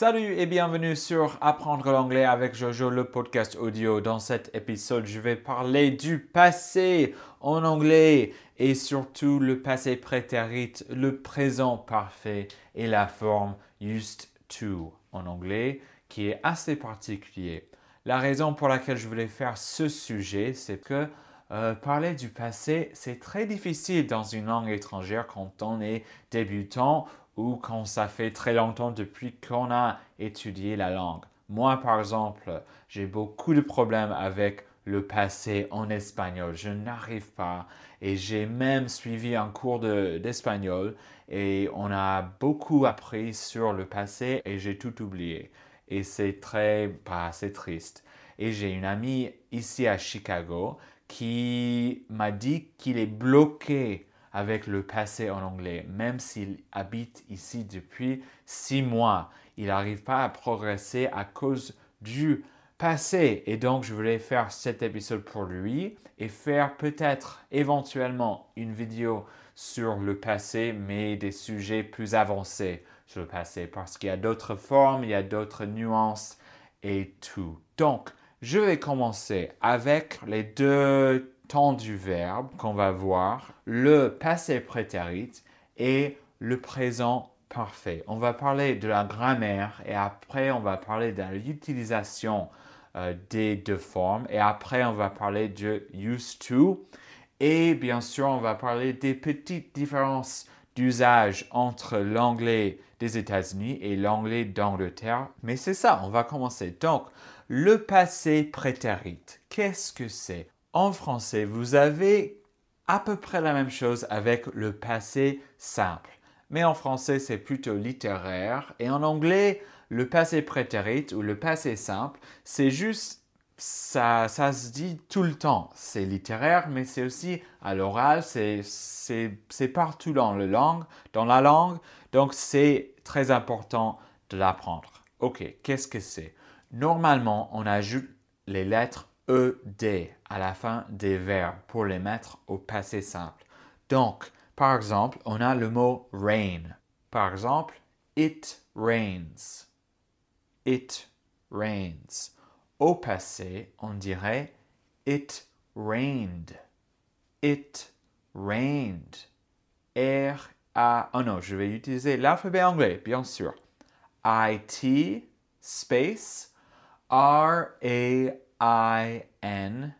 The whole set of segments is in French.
Salut et bienvenue sur Apprendre l'anglais avec Jojo, le podcast audio. Dans cet épisode, je vais parler du passé en anglais et surtout le passé prétérit, le présent parfait et la forme used to en anglais qui est assez particulier. La raison pour laquelle je voulais faire ce sujet, c'est que euh, parler du passé, c'est très difficile dans une langue étrangère quand on est débutant ou quand ça fait très longtemps depuis qu'on a étudié la langue. Moi, par exemple, j'ai beaucoup de problèmes avec le passé en espagnol. Je n'arrive pas. Et j'ai même suivi un cours d'espagnol et on a beaucoup appris sur le passé et j'ai tout oublié. Et c'est très, bah, c'est triste. Et j'ai une amie ici à Chicago qui m'a dit qu'il est bloqué avec le passé en anglais, même s'il habite ici depuis six mois. Il n'arrive pas à progresser à cause du passé. Et donc, je voulais faire cet épisode pour lui et faire peut-être éventuellement une vidéo sur le passé, mais des sujets plus avancés sur le passé, parce qu'il y a d'autres formes, il y a d'autres nuances et tout. Donc, je vais commencer avec les deux temps du verbe qu'on va voir, le passé prétérit et le présent parfait. On va parler de la grammaire et après on va parler de l'utilisation euh, des deux formes et après on va parler de used to et bien sûr on va parler des petites différences d'usage entre l'anglais des États-Unis et l'anglais d'Angleterre. Mais c'est ça, on va commencer. Donc, le passé prétérit, qu'est-ce que c'est? En français, vous avez à peu près la même chose avec le passé simple. Mais en français, c'est plutôt littéraire. Et en anglais, le passé prétérit ou le passé simple, c'est juste ça, ça se dit tout le temps. C'est littéraire, mais c'est aussi à l'oral, c'est partout dans la langue, dans la langue. Donc c'est très important de l'apprendre. Ok, qu'est-ce que c'est? Normalement, on ajoute les lettres ED à la fin des verbes pour les mettre au passé simple. Donc, par exemple, on a le mot rain. Par exemple, it rains. It rains. Au passé, on dirait it rained. It rained. R-A. Oh non, je vais utiliser l'alphabet anglais, bien sûr. I-T space R-A-I-N-E-D.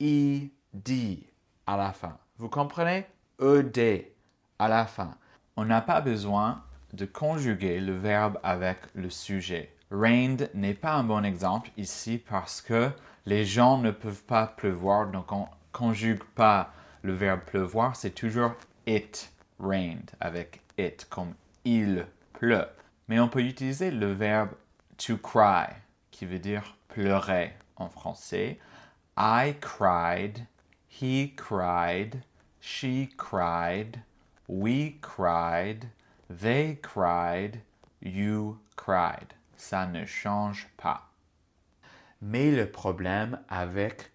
E-D à la fin. Vous comprenez? E-D à la fin. On n'a pas besoin de conjuguer le verbe avec le sujet. Rained n'est pas un bon exemple ici parce que les gens ne peuvent pas pleuvoir, donc on conjugue pas le verbe pleuvoir, c'est toujours it rained avec it comme il pleut. Mais on peut utiliser le verbe to cry, qui veut dire pleurer en français. I cried, he cried, she cried, we cried, they cried, you cried. Ça ne change pas. Mais le problème avec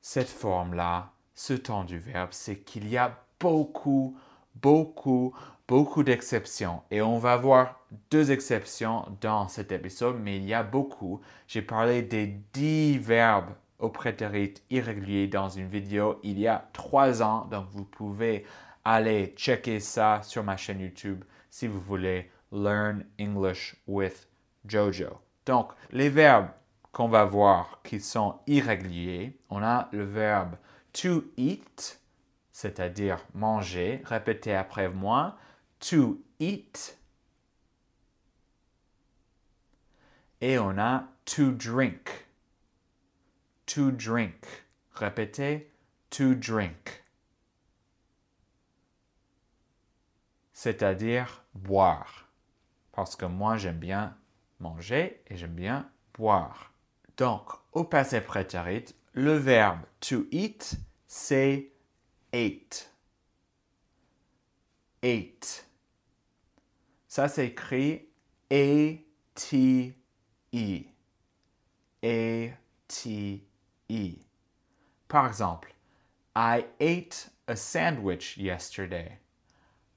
cette forme-là, ce temps du verbe, c'est qu'il y a beaucoup, beaucoup, beaucoup d'exceptions. Et on va voir deux exceptions dans cet épisode, mais il y a beaucoup. J'ai parlé des dix verbes au prétérit irrégulier dans une vidéo il y a trois ans, donc vous pouvez aller checker ça sur ma chaîne YouTube si vous voulez Learn English with Jojo. Donc, les verbes qu'on va voir qui sont irréguliers, on a le verbe to eat, c'est-à-dire manger. Répétez après moi to eat. Et on a to drink. To drink. Répétez, to drink. C'est-à-dire boire. Parce que moi, j'aime bien manger et j'aime bien boire. Donc, au passé prétérit, le verbe to eat, c'est ate. Ate. Ça s'écrit A-T-E. A-T-E. Par exemple, I ate a sandwich yesterday.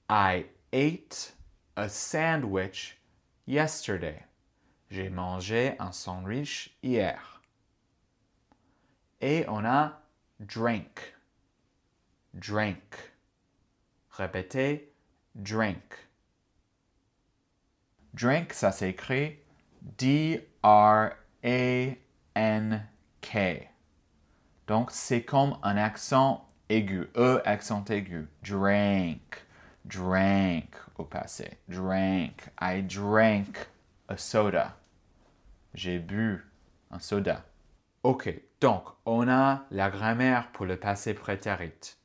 I ate a sandwich yesterday. J'ai mangé un sandwich hier. Et on a drink. Drink. Répétez, drink. Drink, ça s'écrit D-R-A-N-K. Donc, c'est comme un accent aigu, E accent aigu. Drink, drank au passé. Drank, I drank a soda. J'ai bu un soda. Ok, donc on a la grammaire pour le passé prétérit.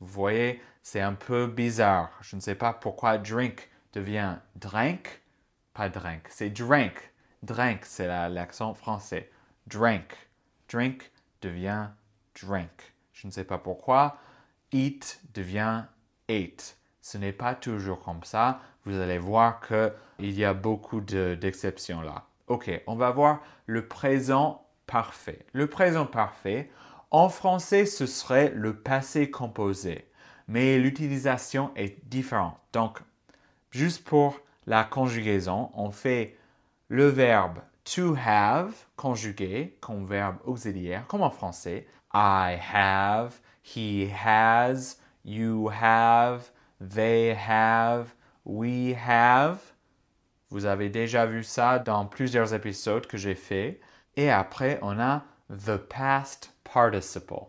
Vous voyez, c'est un peu bizarre. Je ne sais pas pourquoi drink devient drink, pas drink, c'est drink. Drink, c'est l'accent français. Drink. Drink devient drink. Je ne sais pas pourquoi. Eat devient ate. Ce n'est pas toujours comme ça. Vous allez voir qu'il y a beaucoup d'exceptions là. Ok, on va voir le présent parfait. Le présent parfait, en français, ce serait le passé composé, mais l'utilisation est différente. Donc, juste pour la conjugaison, on fait le verbe to have conjugué comme verbe auxiliaire, comme en français. I have, he has, you have, they have, we have. Vous avez déjà vu ça dans plusieurs épisodes que j'ai fait. Et après, on a the past participle.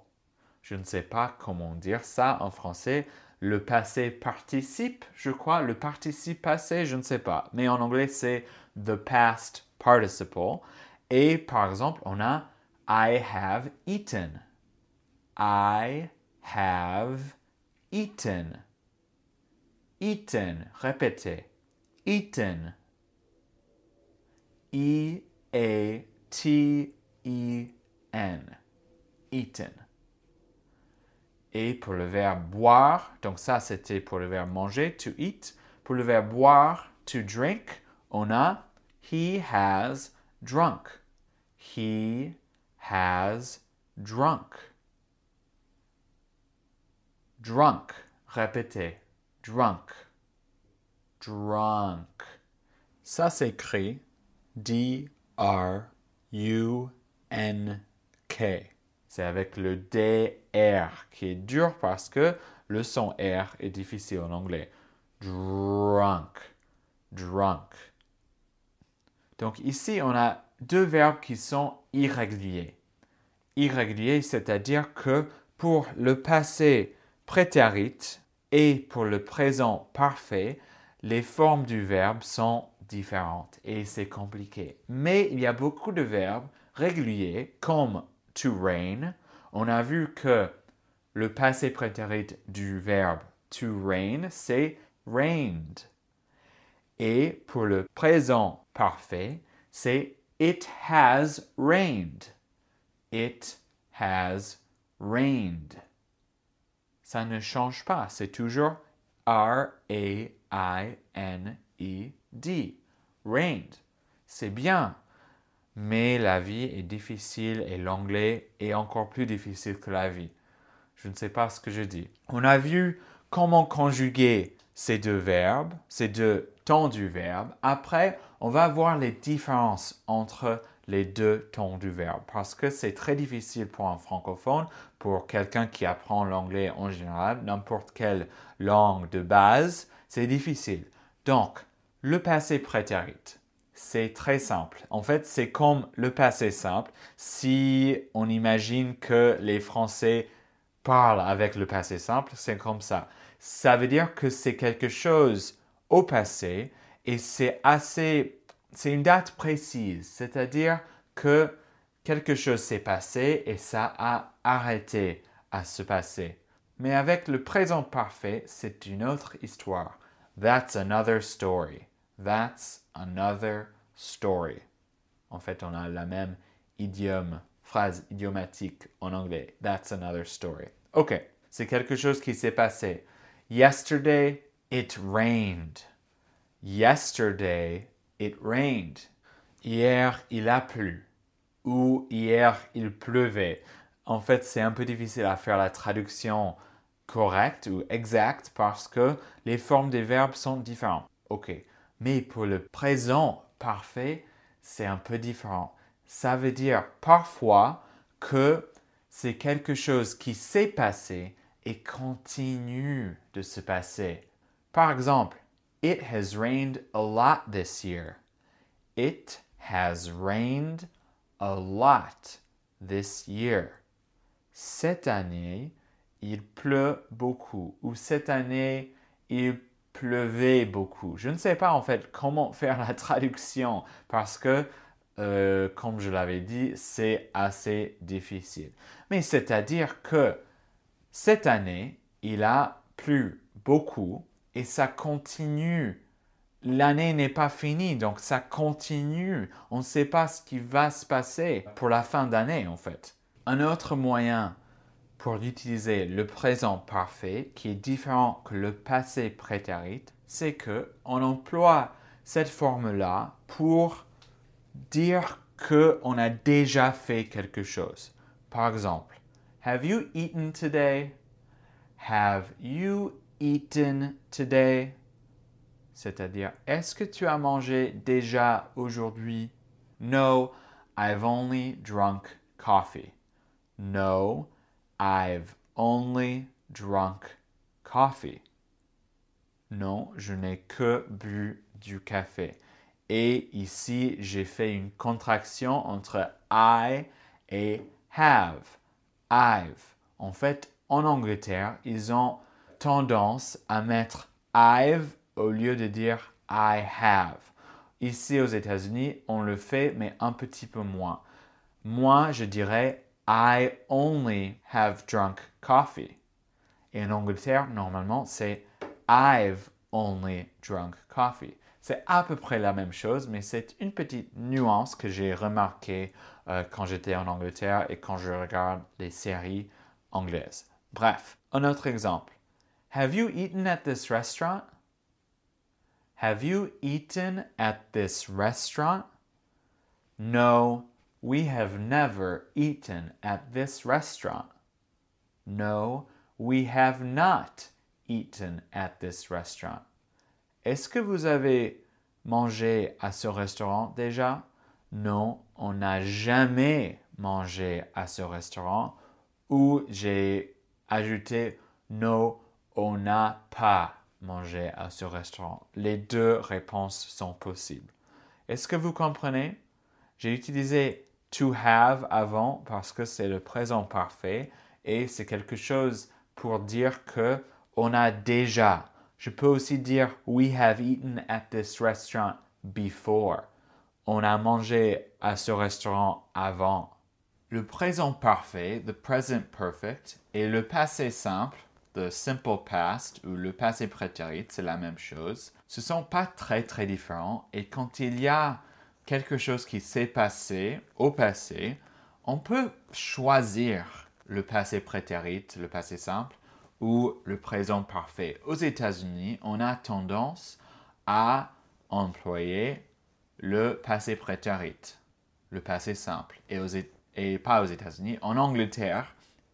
Je ne sais pas comment dire ça en français. Le passé participe, je crois. Le participe passé, je ne sais pas. Mais en anglais, c'est the past participle. Et par exemple, on a I have eaten. I have eaten. Eaten, répétez. Eaten. E-A-T-E-N. Eaten. Et pour le verbe boire, donc ça c'était pour le verbe manger, to eat. Pour le verbe boire, to drink, on a he has drunk. He has drunk. Drunk. Répétez. Drunk. Drunk. Ça s'écrit D-R-U-N-K. C'est avec le DR qui est dur parce que le son R est difficile en anglais. Drunk. Drunk. Donc ici, on a deux verbes qui sont irréguliers. Irréguliers, c'est-à-dire que pour le passé prétérit et pour le présent parfait, les formes du verbe sont différentes et c'est compliqué. Mais il y a beaucoup de verbes réguliers comme to rain. On a vu que le passé prétérit du verbe to rain, c'est rained. Et pour le présent parfait, c'est it has rained. It has rained. Ça ne change pas, c'est toujours R-A-I-N-E-D. Rained. C'est bien. Mais la vie est difficile et l'anglais est encore plus difficile que la vie. Je ne sais pas ce que je dis. On a vu comment conjuguer ces deux verbes, ces deux temps du verbe. Après, on va voir les différences entre les deux tons du verbe parce que c'est très difficile pour un francophone, pour quelqu'un qui apprend l'anglais en général, n'importe quelle langue de base, c'est difficile. Donc, le passé prétérit, c'est très simple. En fait, c'est comme le passé simple si on imagine que les Français parlent avec le passé simple, c'est comme ça. Ça veut dire que c'est quelque chose au passé et c'est assez, c'est une date précise, c'est-à-dire que quelque chose s'est passé et ça a arrêté à se passer. Mais avec le présent parfait, c'est une autre histoire. That's another story. That's another story. En fait, on a la même idiome, phrase idiomatique en anglais. That's another story. Ok, c'est quelque chose qui s'est passé. Yesterday, it rained. Yesterday, it rained. Hier, il a plu. Ou hier, il pleuvait. En fait, c'est un peu difficile à faire la traduction correcte ou exacte parce que les formes des verbes sont différentes. OK. Mais pour le présent parfait, c'est un peu différent. Ça veut dire parfois que c'est quelque chose qui s'est passé et continue de se passer. Par exemple, It has rained a lot this year. It has rained a lot this year. Cette année, il pleut beaucoup. Ou cette année, il pleuvait beaucoup. Je ne sais pas en fait comment faire la traduction parce que, euh, comme je l'avais dit, c'est assez difficile. Mais c'est-à-dire que cette année, il a plu beaucoup et ça continue. L'année n'est pas finie, donc ça continue. On ne sait pas ce qui va se passer pour la fin d'année, en fait. Un autre moyen pour utiliser le présent parfait, qui est différent que le passé prétérite, c'est que on emploie cette forme-là pour dire qu'on a déjà fait quelque chose. Par exemple, Have you eaten today? Have you eaten today? C'est-à-dire, est-ce que tu as mangé déjà aujourd'hui? No, I've only drunk coffee. No, I've only drunk coffee. Non, je n'ai que bu du café. Et ici, j'ai fait une contraction entre I et have. I've. En fait, en Angleterre, ils ont tendance à mettre I've au lieu de dire I have. Ici aux États-Unis, on le fait, mais un petit peu moins. Moi, je dirais I only have drunk coffee. Et en Angleterre, normalement, c'est I've only drunk coffee. C'est à peu près la même chose, mais c'est une petite nuance que j'ai remarquée euh, quand j'étais en Angleterre et quand je regarde les séries anglaises. Bref, un autre exemple. Have you eaten at this restaurant? Have you eaten at this restaurant? No, we have never eaten at this restaurant. No, we have not eaten at this restaurant. Est-ce que vous avez mangé à ce restaurant déjà? Non, on n'a jamais mangé à ce restaurant. Ou j'ai ajouté non, on n'a pas mangé à ce restaurant. Les deux réponses sont possibles. Est-ce que vous comprenez? J'ai utilisé to have avant parce que c'est le présent parfait et c'est quelque chose pour dire que on a déjà. Je peux aussi dire we have eaten at this restaurant before. On a mangé à ce restaurant avant. Le présent parfait, the present perfect, et le passé simple, the simple past ou le passé prétérit, c'est la même chose. Ce sont pas très très différents et quand il y a quelque chose qui s'est passé au passé, on peut choisir le passé prétérit, le passé simple ou le présent parfait. Aux États-Unis, on a tendance à employer le passé prétérit, le passé simple. Et, et pas aux États-Unis. En Angleterre,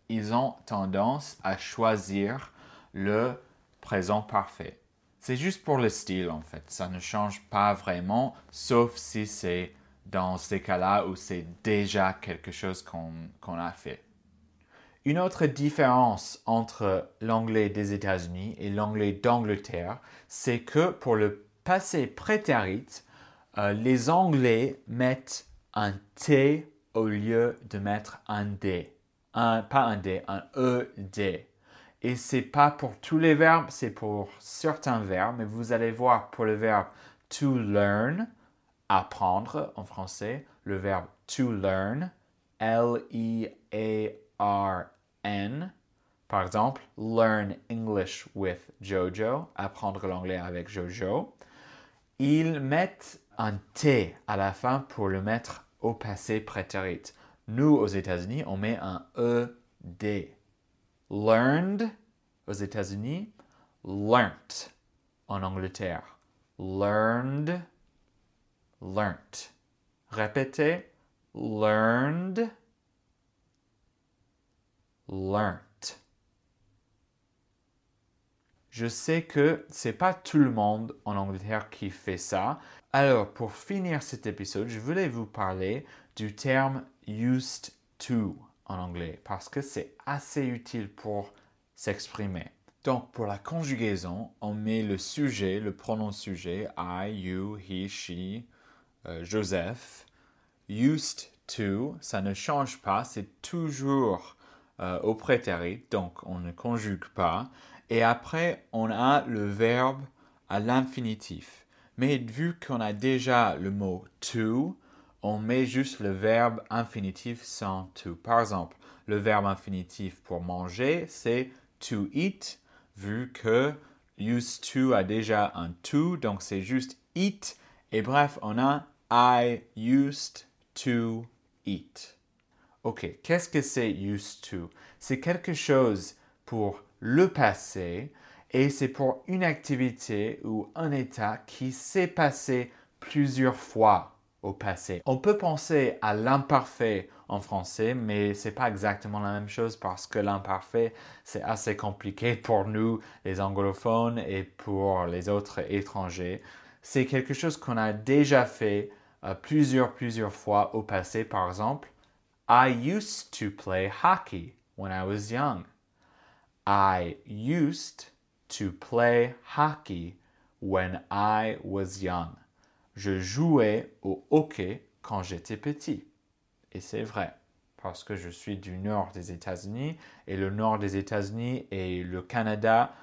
ils ont tendance à choisir le présent parfait. C'est juste pour le style, en fait. Ça ne change pas vraiment, sauf si c'est dans ces cas-là où c'est déjà quelque chose qu'on a fait. Une autre différence entre l'anglais des États-Unis et l'anglais d'Angleterre, c'est que pour le passé prétérit, euh, les Anglais mettent un T au lieu de mettre un D. Un, pas un D, un ED. Et c'est pas pour tous les verbes, c'est pour certains verbes. Mais vous allez voir pour le verbe to learn, apprendre en français, le verbe to learn, L-I-A-R-N. Par exemple, learn English with Jojo, apprendre l'anglais avec Jojo. Ils mettent un T à la fin pour le mettre au passé prétérit. Nous, aux États-Unis, on met un ED. Learned aux États-Unis, learnt en Angleterre. Learned, learnt. Répétez, learned, learnt. je sais que c'est pas tout le monde en Angleterre qui fait ça. Alors, pour finir cet épisode, je voulais vous parler du terme used to anglais parce que c'est assez utile pour s'exprimer. Donc, pour la conjugaison, on met le sujet, le pronom sujet, I, you, he, she, euh, Joseph. Used to, ça ne change pas, c'est toujours euh, au prétérit, donc on ne conjugue pas. Et après, on a le verbe à l'infinitif. Mais vu qu'on a déjà le mot to, on met juste le verbe infinitif sans to. Par exemple, le verbe infinitif pour manger, c'est to eat, vu que used to a déjà un to, donc c'est juste eat. Et bref, on a I used to eat. Ok, qu'est-ce que c'est used to? C'est quelque chose pour le passé et c'est pour une activité ou un état qui s'est passé plusieurs fois On peut penser à l'imparfait en français, mais c'est pas exactement la même chose parce que l'imparfait, c'est assez compliqué pour nous, les anglophones, et pour les autres étrangers. C'est quelque chose qu'on a déjà fait euh, plusieurs fois au passé. Par exemple, I used to play hockey when I was young. I used to play hockey when I was young. Je jouais au hockey quand j'étais petit. Et c'est vrai, parce que je suis du nord des États-Unis et le nord des États-Unis et le Canada,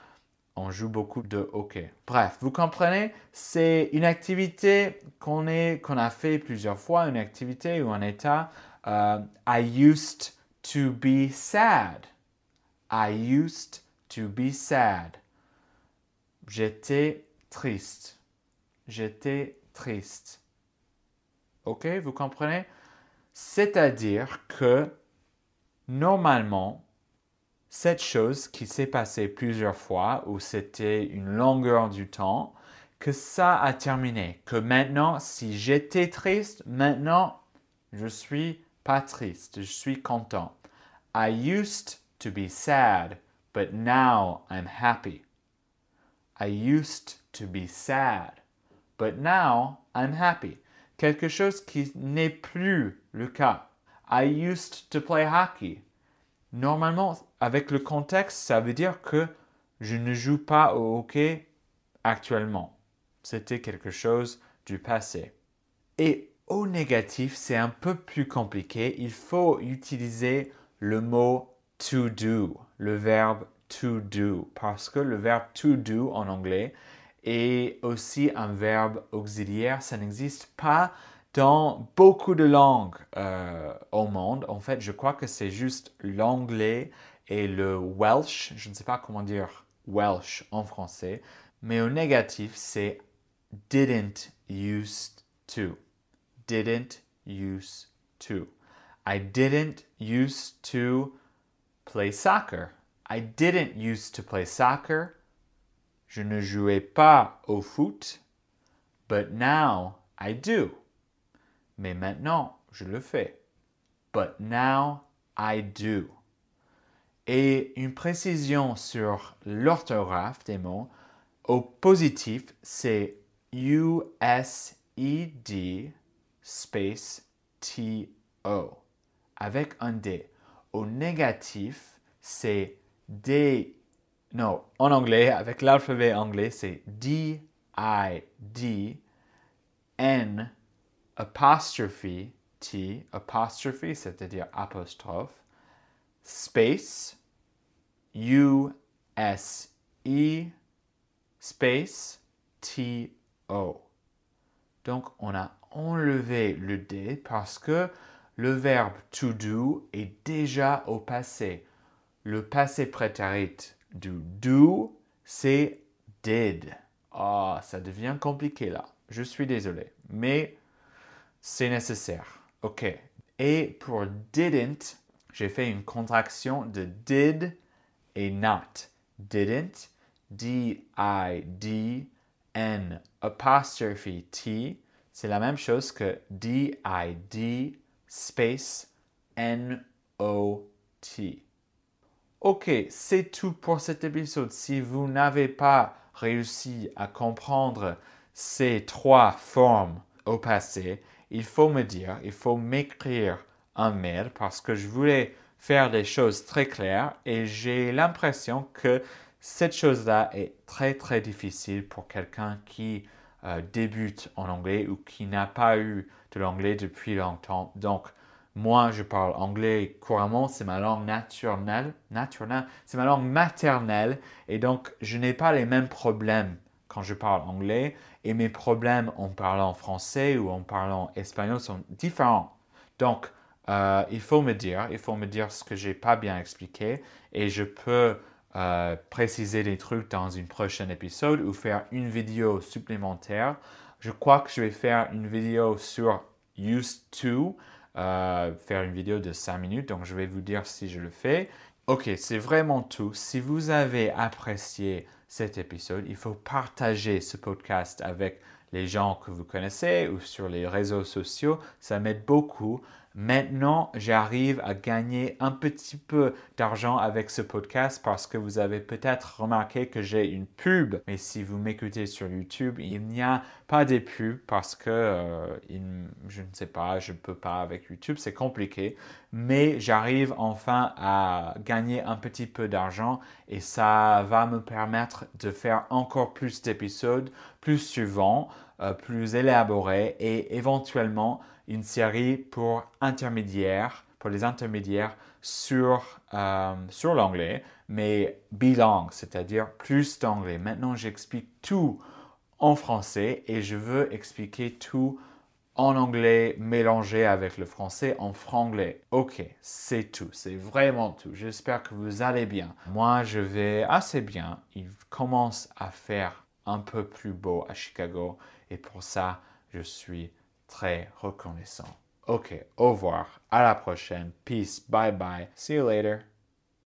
on joue beaucoup de hockey. Bref, vous comprenez, c'est une activité qu'on a fait plusieurs fois, une activité ou un état. Uh, I used to be sad. I used to be sad. J'étais triste. J'étais triste. Ok, vous comprenez? C'est-à-dire que normalement, cette chose qui s'est passée plusieurs fois, où c'était une longueur du temps, que ça a terminé. Que maintenant, si j'étais triste, maintenant, je suis pas triste, je suis content. I used to be sad, but now I'm happy. I used to be sad, but now I'm happy. Quelque chose qui n'est plus le cas. I used to play hockey. Normalement, avec le contexte, ça veut dire que je ne joue pas au hockey actuellement. C'était quelque chose du passé. Et au négatif, c'est un peu plus compliqué. Il faut utiliser le mot to do, le verbe to do, parce que le verbe to do en anglais est aussi un verbe auxiliaire. Ça n'existe pas dans beaucoup de langues euh, au monde. En fait, je crois que c'est juste l'anglais et le Welsh. Je ne sais pas comment dire Welsh en français. Mais au négatif, c'est didn't used to. Didn't used to. I didn't used to play soccer. I didn't used to play soccer. Je ne jouais pas au foot. But now I do. Mais maintenant, je le fais. But now I do. Et une précision sur l'orthographe des mots. Au positif, c'est U-S-E-D space T-O avec un D. Au négatif, c'est D. Non, en anglais, avec l'alphabet anglais, c'est D-I-D N apostrophe T, apostrophe, c'est-à-dire apostrophe, space, U, S, E, space, T, O. Donc, on a enlevé le D parce que le verbe to do est déjà au passé. Le passé prétérit du do, c'est did. Ah, ça devient compliqué là. Je suis désolé. Mais c'est nécessaire. OK. Et pour didn't, j'ai fait une contraction de did et not. Didn't, D-I-D-N apostrophe T, c'est la même chose que D-I-D space N-O-T. Ok, c'est tout pour cet épisode. Si vous n'avez pas réussi à comprendre ces trois formes au passé, il faut me dire, il faut m'écrire un mail parce que je voulais faire des choses très claires et j'ai l'impression que cette chose-là est très très difficile pour quelqu'un qui euh, débute en anglais ou qui n'a pas eu de l'anglais depuis longtemps. Donc, moi, je parle anglais couramment, c'est ma langue naturelle, naturelle c'est ma langue maternelle, et donc je n'ai pas les mêmes problèmes quand je parle anglais, et mes problèmes en parlant français ou en parlant espagnol sont différents. Donc, euh, il faut me dire, il faut me dire ce que j'ai pas bien expliqué, et je peux euh, préciser des trucs dans une prochaine épisode ou faire une vidéo supplémentaire. Je crois que je vais faire une vidéo sur used to, euh, faire une vidéo de 5 minutes, donc je vais vous dire si je le fais. Ok, c'est vraiment tout. Si vous avez apprécié cet épisode, il faut partager ce podcast avec les gens que vous connaissez ou sur les réseaux sociaux. Ça m'aide beaucoup. Maintenant, j'arrive à gagner un petit peu d'argent avec ce podcast parce que vous avez peut-être remarqué que j'ai une pub. Mais si vous m'écoutez sur YouTube, il n'y a pas des pubs parce que euh, je ne sais pas, je ne peux pas avec YouTube, c'est compliqué. Mais j'arrive enfin à gagner un petit peu d'argent et ça va me permettre de faire encore plus d'épisodes, plus souvent, euh, plus élaborés et éventuellement une série pour intermédiaires, pour les intermédiaires sur, euh, sur l'anglais, mais bilingue, c'est-à-dire plus d'anglais. Maintenant, j'explique tout en français et je veux expliquer tout en anglais mélangé avec le français en franglais. Ok, c'est tout, c'est vraiment tout. J'espère que vous allez bien. Moi, je vais assez bien. Il commence à faire un peu plus beau à Chicago et pour ça, je suis très reconnaissant. Ok, au revoir, à la prochaine. Peace, bye bye, see you later.